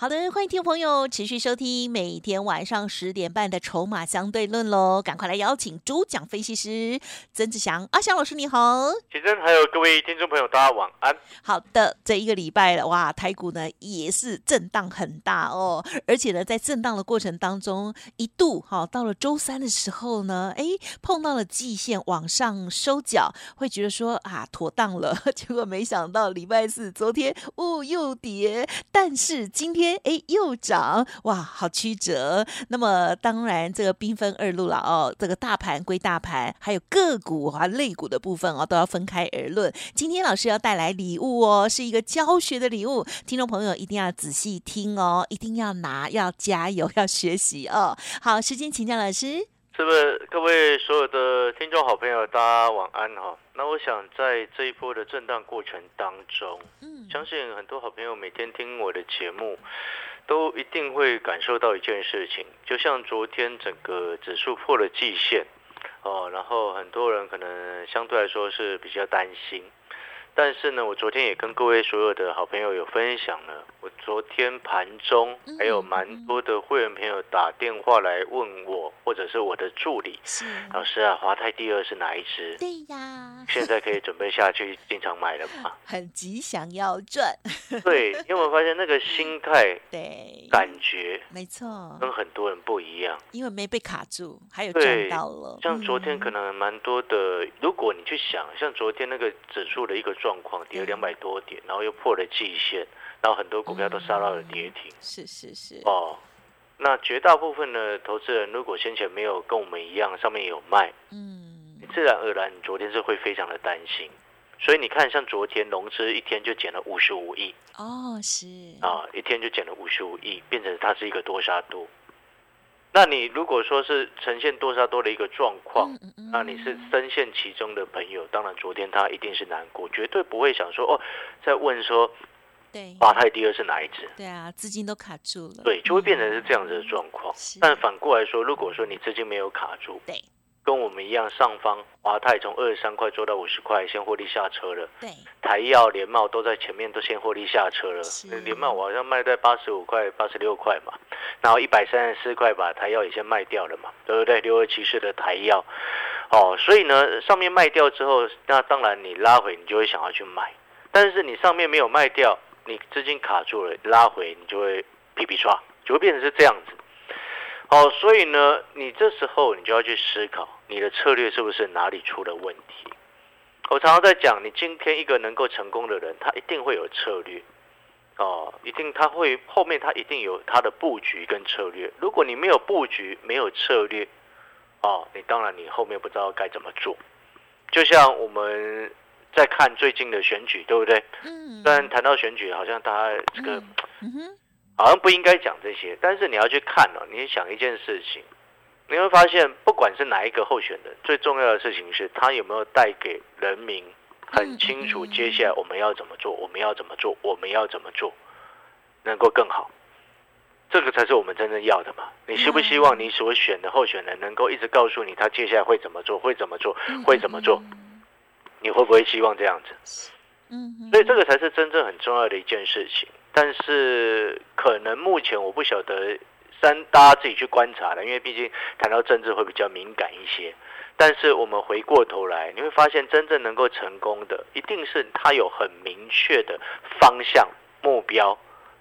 好的，欢迎听众朋友持续收听每天晚上十点半的《筹码相对论》喽！赶快来邀请主讲分析师曾志祥阿祥老师，你好。启真，还有各位听众朋友，大家晚安。好的，这一个礼拜了，哇，台股呢也是震荡很大哦，而且呢，在震荡的过程当中，一度哈到了周三的时候呢，哎，碰到了季线往上收脚，会觉得说啊妥当了，结果没想到礼拜四昨天哦又跌，但是今天。哎，又涨哇，好曲折。那么当然，这个兵分二路了哦。这个大盘归大盘，还有个股啊、类股的部分哦，都要分开而论。今天老师要带来礼物哦，是一个教学的礼物，听众朋友一定要仔细听哦，一定要拿，要加油，要学习哦。好，时间请教老师。是不是各位所有的听众好朋友，大家晚安哈？那我想在这一波的震荡过程当中，嗯，相信很多好朋友每天节目，都一定会感受到一件事情，就像昨天整个指数破了季线，哦，然后很多人可能相对来说是比较担心。但是呢，我昨天也跟各位所有的好朋友有分享了。我昨天盘中还有蛮多的会员朋友打电话来问我，或者是我的助理，老师啊，华泰第二是哪一只？对呀，现在可以准备下去进场买了吗？很急，想要赚。对，因为我发现那个心态，对，感觉没错，跟很多人不一样。因为没被卡住，还有赚到了。像昨天可能蛮多的，如果你去想，像昨天那个指数的一个状。状况跌了两百多点，然后又破了季线，然后很多股票都杀到了跌停。是是是。哦，那绝大部分的投资人如果先前没有跟我们一样，上面有卖，嗯，自然而然你昨天是会非常的担心。所以你看，像昨天融资一天就减了五十五亿。哦，是。啊，一天就减了五十五亿，变成它是一个多杀多。那你如果说是呈现多杀多的一个状况，那你是深陷其中的朋友，当然昨天他一定是难过，绝对不会想说哦，在问说，对，华泰第二是哪一只？对啊，资金都卡住了，对，就会变成是这样子的状况。但反过来说，如果说你资金没有卡住，对。跟我们一样，上方华泰从二十三块做到五十块，先获利下车了。对，台药、联茂都在前面，都先获利下车了。联茂我好像卖在八十五块、八十六块嘛，然后一百三十四块把台药也先卖掉了嘛，对不对？六二七四的台药，哦，所以呢，上面卖掉之后，那当然你拉回，你就会想要去买。但是你上面没有卖掉，你资金卡住了，拉回你就会皮皮刷，就会变成是这样子。好，所以呢，你这时候你就要去思考，你的策略是不是哪里出了问题？我常常在讲，你今天一个能够成功的人，他一定会有策略，哦，一定他会后面他一定有他的布局跟策略。如果你没有布局，没有策略，哦，你当然你后面不知道该怎么做。就像我们在看最近的选举，对不对？嗯。虽然谈到选举，好像大家这个，嗯哼。好像不应该讲这些，但是你要去看哦。你想一件事情，你会发现，不管是哪一个候选人，最重要的事情是他有没有带给人民很清楚，接下来我们要怎么做，我们要怎么做，我们要怎么做，能够更好。这个才是我们真正要的嘛？你希不希望你所选的候选人能够一直告诉你他接下来会怎么做，会怎么做，会怎么做？你会不会希望这样子？嗯，所以这个才是真正很重要的一件事情。但是可能目前我不晓得，三大家自己去观察了，因为毕竟谈到政治会比较敏感一些。但是我们回过头来，你会发现真正能够成功的，一定是他有很明确的方向、目标、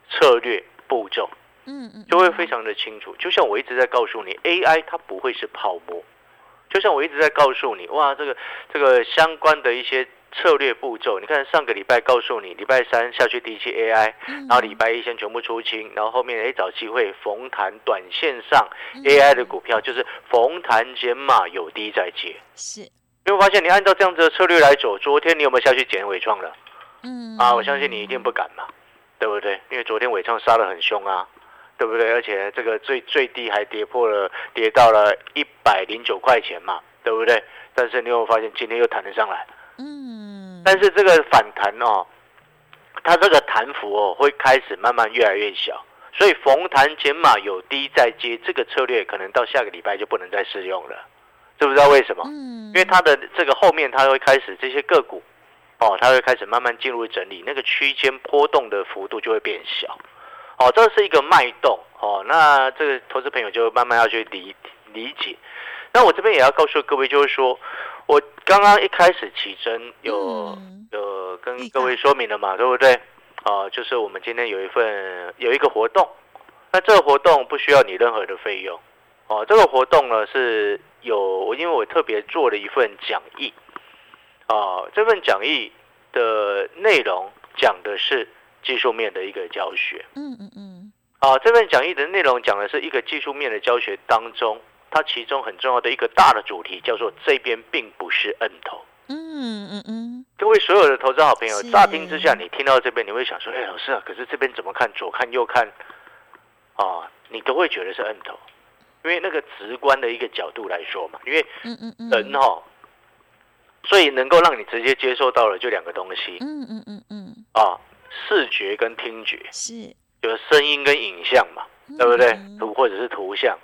策略、步骤，嗯嗯，就会非常的清楚。就像我一直在告诉你，AI 它不会是泡沫。就像我一直在告诉你，哇，这个这个相关的一些。策略步骤，你看上个礼拜告诉你，礼拜三下去低吸 AI，然后礼拜一先全部出清，然后后面哎找机会逢弹短线上 AI 的股票，就是逢弹减码有低再接。是，你会发现你按照这样子的策略来走，昨天你有没有下去捡尾创了？嗯，啊，我相信你一定不敢嘛，对不对？因为昨天尾创杀的很凶啊，对不对？而且这个最最低还跌破了，跌到了一百零九块钱嘛，对不对？但是你有没有发现今天又弹得上来？嗯，但是这个反弹哦，它这个弹幅哦会开始慢慢越来越小，所以逢弹减码有低再接这个策略，可能到下个礼拜就不能再适用了，知不知道为什么？嗯，因为它的这个后面它会开始这些个股哦，它会开始慢慢进入整理，那个区间波动的幅度就会变小，哦，这是一个脉动哦，那这个投资朋友就慢慢要去理理解。那我这边也要告诉各位，就是说我刚刚一开始起针有、嗯有跟各位说明了嘛，对不对？啊、就是我们今天有一份有一个活动，那这个活动不需要你任何的费用哦。这个活动呢是有，因为我特别做了一份讲义啊、这份讲义的内容讲的是技术面的一个教学嗯嗯嗯，啊、这份讲义的内容讲的是一个技术面的教学当中，它其中很重要的一个大的主题叫做这边并不是摁头。嗯嗯嗯，各位所有的投资好朋友，乍听之下，你听到这边，你会想说：“哎，老师啊，可是这边怎么看？左看右看，啊，你都会觉得是摁头，因为那个直观的一个角度来说嘛，因为嗯嗯嗯，人哈、所以能够让你直接接受到的就两个东西。嗯嗯嗯嗯，啊，视觉跟听觉，是，就是声音跟影像嘛，对不对？嗯？图或者是图像，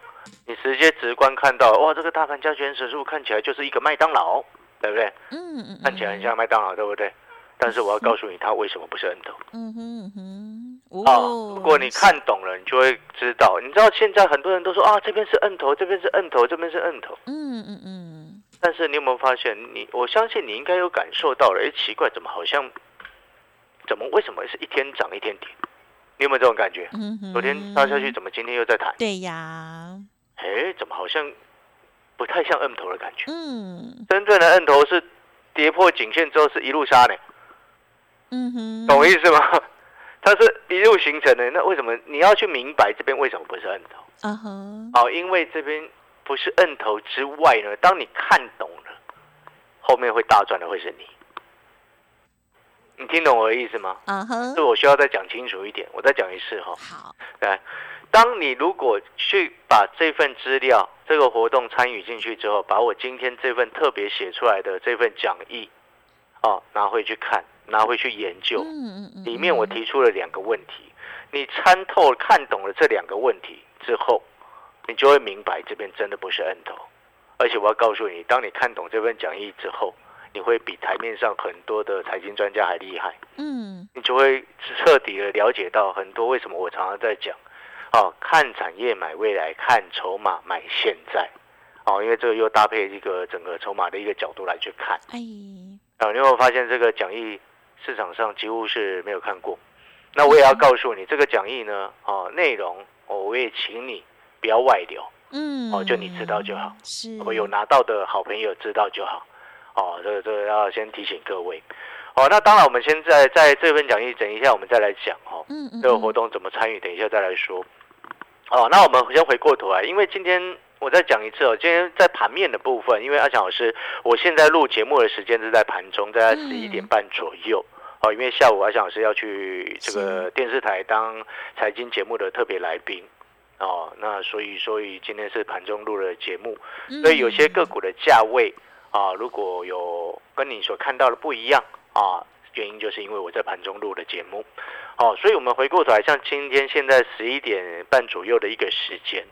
你直接直观看到，哇，这个大盘加权指数看起来就是一个麦当劳，对不对？嗯嗯，看起来很像麦当劳，对不对？但是我要告诉你，它为什么不是摁头嗯哼嗯哼，啊？哦，如果你看懂了，你就会知道。你知道现在很多人都说啊，这边是摁头，这边是摁头，这边是摁头。嗯嗯嗯，但是你有没有发现，你我相信你应该有感受到了，哎，奇怪，怎么好像，怎么为什么是一天涨一天跌？你有没有这种感觉？嗯哼，昨天杀下去，怎么今天又在弹？对呀，哎，怎么好像不太像摁头的感觉？嗯真正的摁头是跌破颈线之后是一路杀呢。嗯哼，懂我意思吗？它是一路形成的，那为什么你要去明白这边为什么不是摁头？啊哈，哦，因为这边不是摁头之外呢，当你看懂了，后面会大赚的会是你。你听懂我的意思吗？啊哈这，我需要再讲清楚一点，我再讲一次哈。好，来，当你如果去把这份资料、这个活动参与进去之后，把我今天这份特别写出来的这份讲义，哦，拿回去看，拿回去研究，嗯嗯嗯，里面我提出了两个问题，你参透看懂了这两个问题之后，你就会明白这边真的不是摁头，而且我要告诉你，当你看懂这份讲义之后，你会比台面上很多的财经专家还厉害，嗯。你就会彻底的了解到很多为什么我常常在讲，哦，看产业买未来，看筹码买现在，哦，因为这个又搭配一个整个筹码的一个角度来去看。哎，啊，你有没有发现这个讲义市场上几乎是没有看过？那我也要告诉你，这个讲义呢，哦，内容哦，我也请你不要外流，嗯，哦就你知道就好，是，我有拿到的好朋友知道就好。哦，这个这个要先提醒各位。哦，那当然，我们现在在这份讲义，等一下我们再来讲哦，嗯嗯，这个活动怎么参与，等一下再来说。哦，那我们先回过头来，因为今天我再讲一次哦，今天在盘面的部分，因为阿强老师，我现在录节目的时间是在盘中，大概嗯十一点半左右。哦，因为下午阿强老师要去这个电视台当财经节目的特别来宾。哦，那所以所以今天是盘中录的节目，嗯所以有些个股的价位啊，如果有跟你所看到的不一样啊，原因就是因为我在盘中录的节目。哦，所以我们回过头来，像今天现在十一点半左右的一个时间，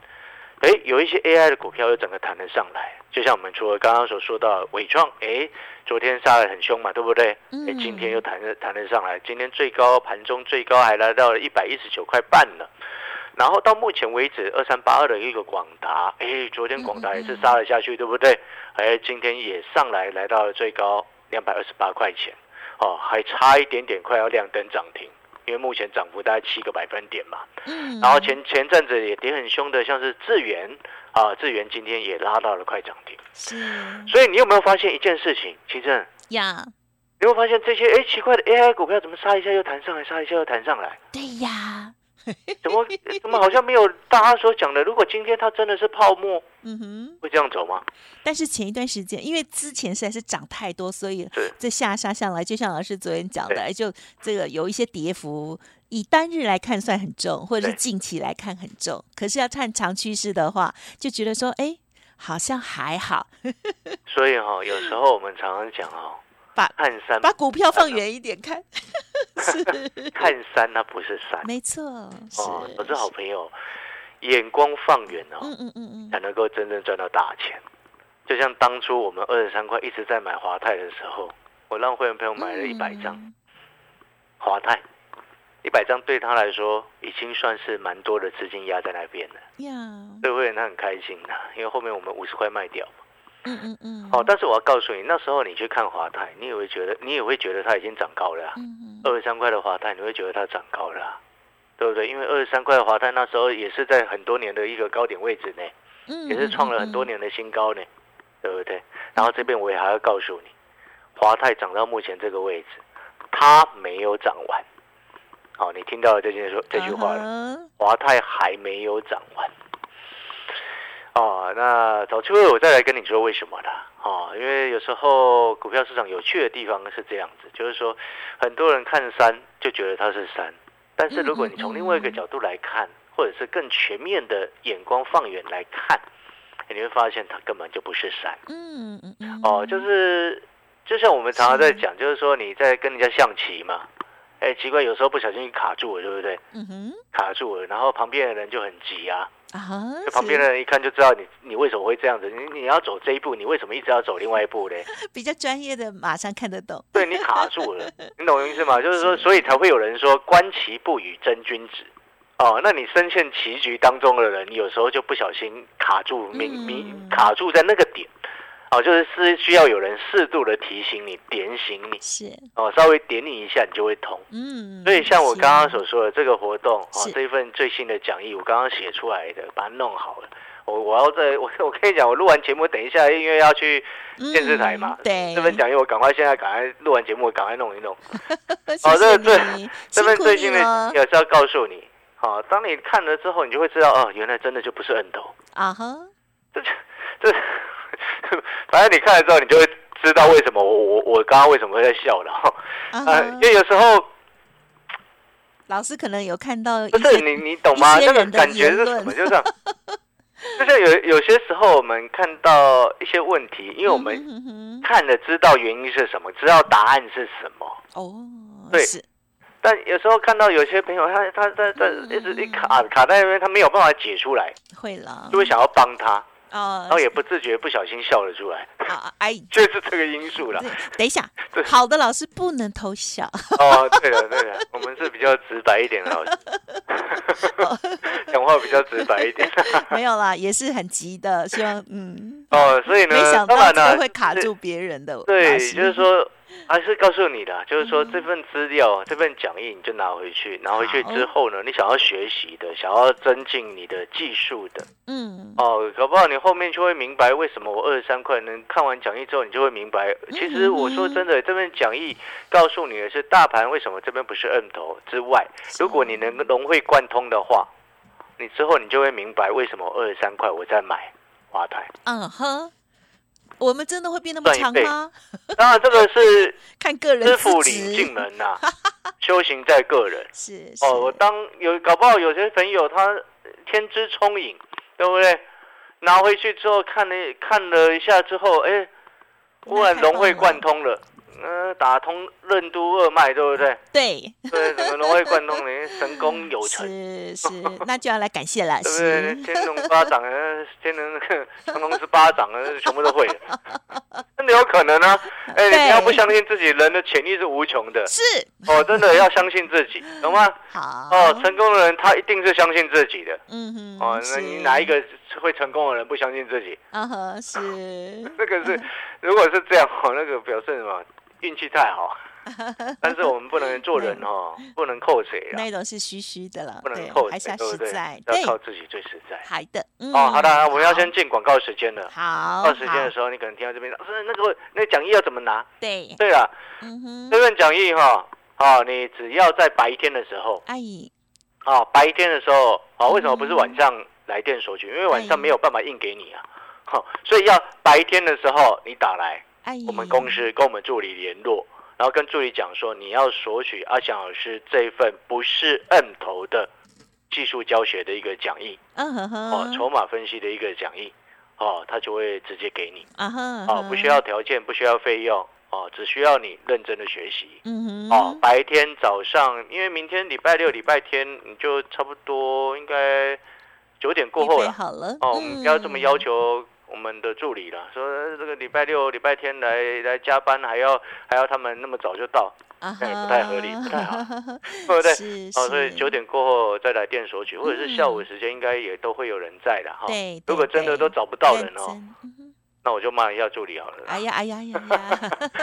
哎，有一些 AI 的股票又整个弹了上来，就像我们除了刚刚所说到伟创，哎，昨天杀的很凶嘛，对不对？嗯哎，今天又弹了弹了上来，今天最高盘中最高还来到了一百一十九块半呢。然后到目前为止，二三八二的一个广达，哎，昨天广达也是杀了下去，对不对？哎，今天也上来，来到了最高两百二十八块钱，哦，还差一点点，快要亮灯涨停，因为目前涨幅大概七个百分点嘛。嗯，然后前前阵子也跌很凶的，像是智源啊，智源今天也拉到了快涨停。是所以你有没有发现一件事情？其正，呀，你会发现这些哎奇怪的 AI 股票怎么杀一下又弹上来，杀一下又弹上来？对呀，怎么怎么好像没有大家所讲的？如果今天它真的是泡沫，嗯哼。会这样走吗？但是前一段时间，因为之前实在是涨太多，所以这下杀下来，就像老师昨天讲的，对就这个有一些跌幅，以单日来看算很重，或者是近期来看很重。可是要看长趋势的话，就觉得说，哎。好像还好，所以哈、有时候我们常常讲哦，把看山。把股票放远一点看，是，看山，它不是山。没错，是，哦。我是好朋友，眼光放远哦，嗯嗯嗯才能够真正赚到大钱。就像当初我们二十三块一直在买华泰的时候，我让会员朋友嗯，买了一百张嗯华泰，一百张对他来说已经算是蛮多的资金压在那边了，呀，所以会员他很开心的，因为后面我们五十块卖掉。嗯嗯嗯，哦，但是我要告诉你，那时候你去看华泰，你也会觉得，你也会觉得它已经涨高了啊、嗯嗯二十三块的华泰，你会觉得它涨高了啊、对不对？因为二十三块的华泰那时候也是在很多年的一个高点位置呢，嗯，也是创了很多嗯，年的新高呢，对不对？然后这边我也还要告诉你，华泰涨到目前这个位置，它没有涨完。好、你听到了这件说这句话了。了，华泰还没有涨完。哦，那找机会我再来跟你说为什么啦。哦，因为有时候股票市场有趣的地方是这样子，就是说很多人看山就觉得它是山，但是如果你从另外一个角度来看，或者是更全面的眼光放远来看，你会发现它根本就不是山。嗯嗯嗯，哦，就是就像我们常常在讲，就是说你在跟人家象棋嘛，哎，奇怪，有时候不小心卡住了，对不对？嗯哼，卡住了，然后旁边的人就很急啊，啊旁边的人一看就知道你你为什么会这样子，你你要走这一步，你为什么一直要走另外一步嘞？比较专业的，马上看得懂，对你卡住了，你懂我意思吗？就是说，所以才会有人说观其不语真君子。哦，那你深陷棋局当中的人，你有时候就不小心卡住，命命嗯卡住在那个点，哦，就是是需要有人适度的提醒你、点醒你，是，哦，稍微点你一下，你就会通。嗯，所以像我刚刚所说的这个活动，哦，这一份最新的讲义，我刚刚写出来的，把它弄好了。我我要在我我跟你讲，我录完节目，等一下因为要去电视台嘛，嗯对，这份讲义我赶快现在赶快录完节目，赶快弄一弄。谢哦，这这辛苦份最新的也是要告诉你，好、当你看了之后，你就会知道，哦，原来真的就不是摁头，啊哈，这这，反正你看了之后，你就会知道为什么我我我刚刚为什么会在笑了。哈。啊呃，因为有时候老师可能有看到不是你你懂吗？那个感觉是什么？就这样，就像有有些时候我们看到一些问题，因为我们看了知道原因是什么，知道答案是什么。哦，对。是，但有时候看到有些朋友，他他他他嗯。一直一卡卡在那边，他没有办法解出来，会了。就会想要帮他，哦然后也不自觉不小心笑了出来，啊，哎，就是这个因素啦。等一下，好的老师不能偷笑，哦，对了对了，我们是比较直白一点的老师，讲话比较直白一点。没有啦，也是很急的，希望嗯，哦，所以呢没想，当然呢到这会卡住别人的，对，就是说，还是告诉你的，就是说嗯。这份资料、这份讲义，你就拿回去，拿回去之后呢，你想要学习的，想要增进你的技术的，嗯，哦，搞不好你后面就会明白为什么我二十三块能看完讲义之后，你就会明白，其实我说真的，这份讲义告诉你的是大盘为什么这边不是 M 头之外，如果你能融会贯通的话，你之后你就会明白为什么二十三块我在买华台。嗯哼，我们真的会变那么强吗？当然，这个是 看个人师傅资领进，门呐、修行在个人。是哦，我当有搞不好有些朋友他天资聪颖，对不对？拿回去之后看了看了一下之后，哎，忽然融会贯通了，呃，打通任督二脉，对不对？对，对，怎么融会贯通，你神功有成，是是，那就要来感谢了对不对？天龙八掌，啊，天龙成龙十八掌，啊，全部都会了，真的有可能啊！哎，你不要不相信自己，人的潜力是无穷的，是哦，真的要相信自己，懂吗？好哦，成功的人他一定是相信自己的。嗯哼，哦，那你哪一个会成功的人不相信自己？啊哈是，那个是，如果是这样哦，那个表示什么？运气太好。但是我们不能做人哦，不能扣谁啦，那种是虚虚的了，不能扣，谁，还是要对不对？实在，？要，靠自己最实在。好的，嗯。哦，好的，我们要先进广告时间了。好，到时间的时候，你可能听到这边，老师那个那讲义要怎么拿？对，对了，这份讲义哈，哦，你只要在白天的时候，阿姨，哦，白天的时候，哦，为什么不是嗯晚上来电索取？因为晚哎上没有办法印给你啊，好，所以要白天的时候你打来，我们公司跟我们助理联络，然后跟助理讲说你要索取阿翔老师这一份不是 M 头的技术教学的一个讲义，嗯哼哦，哼，筹码分析的一个讲义。哦，他就会直接给你啊哈，哦，不需要条件，不需要费用哦，只需要你认真的学习。嗯哼，哦，白天早上，因为明天礼拜六、礼拜天，你就差不多应该九点过后了。好了，哦，我们不要这么要求我们的助理了，说这个礼拜六、礼拜天来来加班，还要还要他们那么早就到，啊那也不太合理，不太好，对不对？是哦，所以九点过后再来电索取，或者是下午时间，应该也都会有人在的哈。对，如果真的都找不到人哦，那我就骂一下助理好了。哎呀哎呀哎呀呀，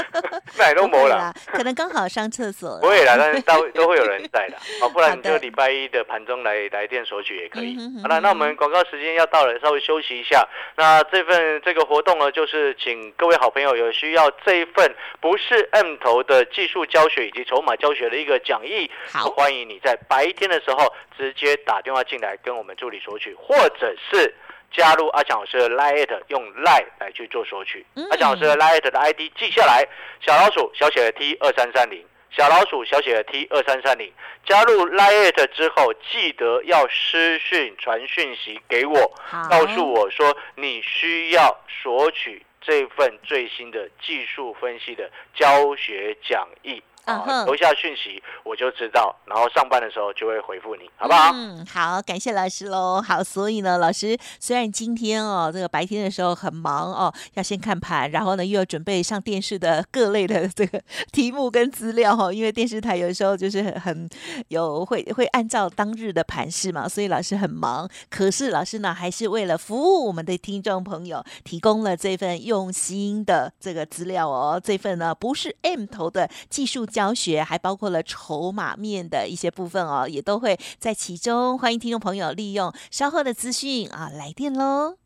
那也都没了。，可能刚好上厕所，不会啦，但是都都会有人在的，哦，不然你就礼拜一的盘中来来电索取也可以嗯。好了，那我们广告时间要到了，稍微休息一下。那这份这个活动呢，就是请各位好朋友有需要这一份不是 M 头的技术教学以及筹码教学的一个讲义，好欢迎你在白天的时候直接打电话进来跟我们助理索取，或者是。加入阿强老师的 Line，用 Line 来去做索取。嗯阿强老师的 Line 的 ID 记下来，小老鼠小写的 T 二三三零，小老鼠小写的 T 二三三零。加入 Line 之后，记得要私讯传讯息给我，告诉我说你需要索取这份最新的技术分析的教学讲义。啊嗯哼，留下讯息我就知道，然后上班的时候就会回复你，好不好？嗯，好，感谢老师喽。好，所以呢，老师虽然今天哦，这个白天的时候很忙哦，要先看盘，然后呢又要准备上电视的各类的这个题目跟资料哈、哦，因为电视台有时候就是很很有会 会按照当日的盘势嘛，所以老师很忙。可是老师呢，还是为了服务我们的听众朋友，提供了这份用心的这个资料哦。这份呢不是 M 头的技术教教学，还包括了筹码面的一些部分哦，也都会在其中。欢迎听众朋友利用稍后的资讯啊来电喽。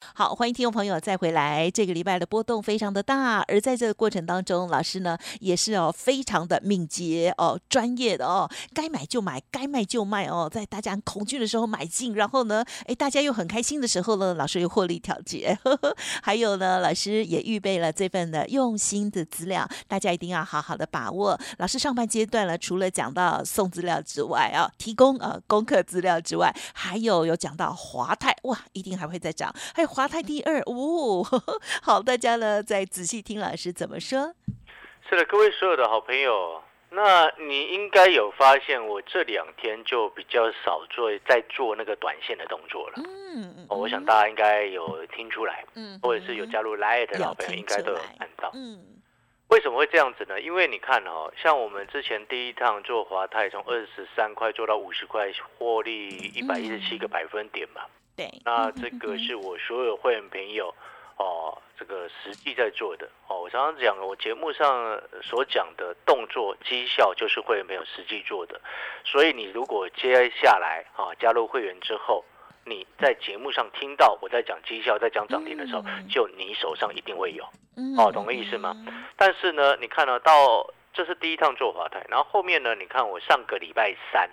好，欢迎听众朋友再回来。这个礼拜的波动非常的大，而在这个过程当中，老师呢也是哦非常的敏捷哦，专业的哦，该买就买，该卖就卖哦，在大家很恐惧的时候买进，然后呢，哎，大家又很开心的时候呢，老师又获利调节。呵 呵还有呢，老师也预备了这份的用心的资料，大家一定要好好的把握。老师上半阶段呢，除了讲到送资料之外啊，提供呃功课资料之外，还有有讲到华泰哇，一定还会再涨，还有华泰第二哦。呵呵 好，大家呢再仔细听老师怎么说。是的，各位所有的好朋友，那你应该有发现，我这两天就比较少做在做那个短线的动作了。嗯，哦，我想大家应该有听出来，嗯或者是有加入 Line 的老朋友听应该都有看到。嗯为什么会这样子呢？因为你看哦，像我们之前第一趟做华泰，从二十三块做到五十块，获利一百一十七个百分点嘛。对，那这个是我所有会员朋友哦，这个实际在做的哦。我常常讲，我节目上所讲的动作绩效，就是会员朋友实际做的。所以你如果接下来啊加入会员之后，你在节目上听到我在讲绩效，在讲涨停的时候，嗯就你手上一定会有。嗯哦懂个意思吗？但是呢，你看呢，到这是第一趟做华泰，然后后面呢，你看我上个礼拜三，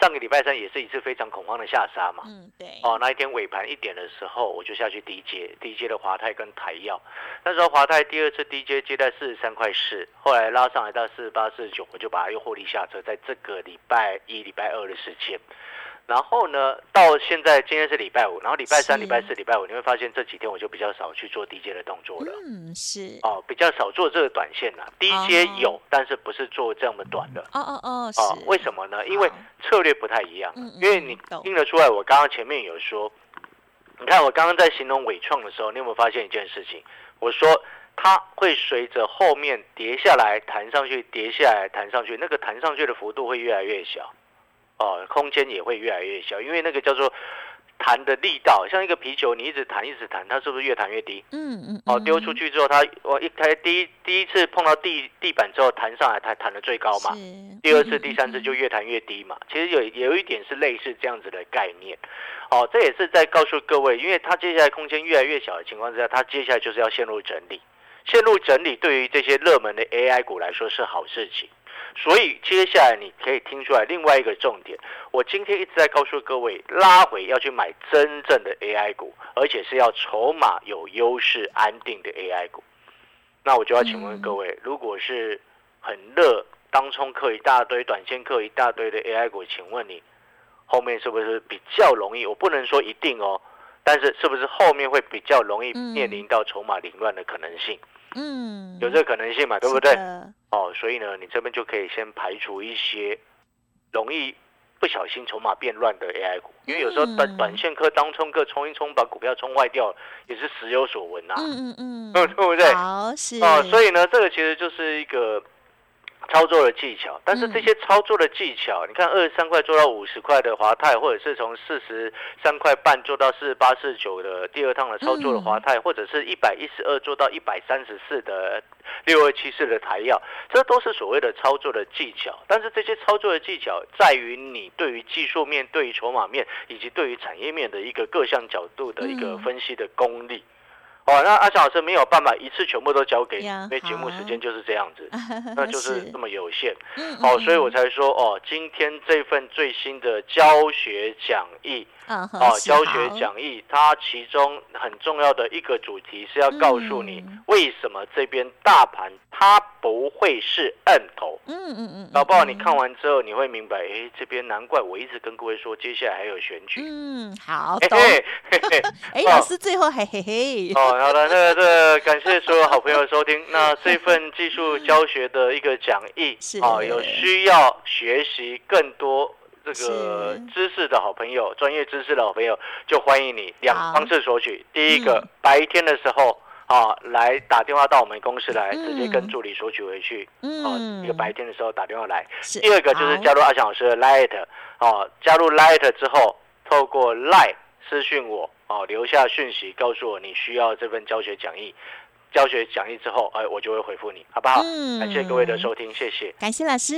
上个礼拜三也是一次非常恐慌的下杀嘛。嗯，对，哦，那一天尾盘一点的时候，我就下去低接，低接的华泰跟台药。那时候华泰第二次低接接在四十三块四，后来拉上来到四十八、四十九，我就把它又获利下车，在这个礼拜一、礼拜二的时间。然后呢，到现在今天是礼拜五，然后礼拜三、是。礼拜四、礼拜五，你会发现这几天我就比较少去做低阶的动作了。嗯，是，哦，比较少做这个短线啦，低阶有，但是不是做这么短的。哦哦哦，哦是，，为什么呢？因为策略不太一样嗯嗯，因为你懂。听得出来，我刚刚前面有说，你看我刚刚在形容伟创的时候，你有没有发现一件事情？我说它会随着后面跌下来、弹上去、跌下来、弹上去，那个弹上去的幅度会越来越小，哦，空间也会越来越小，因为那个叫做弹的力道，像一个皮球，你一直弹一直弹，它是不是越弹越低？嗯嗯，哦，丢嗯出去之后，它我一开第一第一次碰到地地板之后弹上来，它弹的最高嘛。是第二次、嗯第三次嗯就越弹越低嘛。其实有有一点是类似这样子的概念。哦，这也是在告诉各位，因为它接下来空间越来越小的情况之下，它接下来就是要陷入整理。陷入整理对于这些热门的 AI 股来说是好事情。所以接下来你可以听出来另外一个重点，我今天一直在告诉各位，拉回要去买真正的 AI 股，而且是要筹码有优势、安定的 AI 股。那我就要请问各位，如果是很热，当冲客一大堆，短线客一大堆的 AI 股，请问你后面是不是比较容易？我不能说一定哦，但是是不是后面会比较容易面临到筹码凌乱的可能性？嗯，有这个可能性嘛，对不对？哦，所以呢，你这边就可以先排除一些容易不小心筹码变乱的 AI 股，因为有时候短短线客当冲客冲一冲把股票冲坏掉，也是时有所闻呐。嗯嗯嗯，对不对？好是哦，所以呢，这个其实就是一个。操作的技巧，但是这些操作的技巧，你看二十三块做到五十块的华泰，或者是从四十三块半做到四十八、四十九的第二趟的操作的华泰，或者是一百一十二做到一百三十四的六二七四的台药，这都是所谓的操作的技巧。但是这些操作的技巧在于你对于技术面、对于筹码面以及对于产业面的一个各项角度的一个分析的功力。哦，那阿翔老师没有办法一次全部都交给你，因为节目时间就是这样子，那就是这么有限。哦，所以我才说哦，今天这份最新的教学讲义，哦，教学讲义，它其中很重要的一个主题是要告诉你为什么这边大盘它不会是摁头。嗯嗯嗯，老不好？你看完之后你会明白，哎，这边难怪我一直跟各位说，接下来还有选举。嗯，好，懂。哎，老师最后还嘿嘿。哦好的，那个感谢所有好朋友收听。那这份技术教学的一个讲义啊，有需要学习更多这个知识的好朋友，专业知识的好朋友，就欢迎你两方式索取。第一个，白天的时候啊，来打电话到我们公司来，直接跟助理索取回去。嗯，一个白天的时候打电话来。第二个就是加入阿翔老师的 Light，哦，加入 Light 之后，透过 Light 私讯我。哦，留下讯息告诉我你需要这份教学讲义，教学讲义之后，哎，我就会回复你，好不好？嗯，感谢各位的收听，谢谢，感谢老师。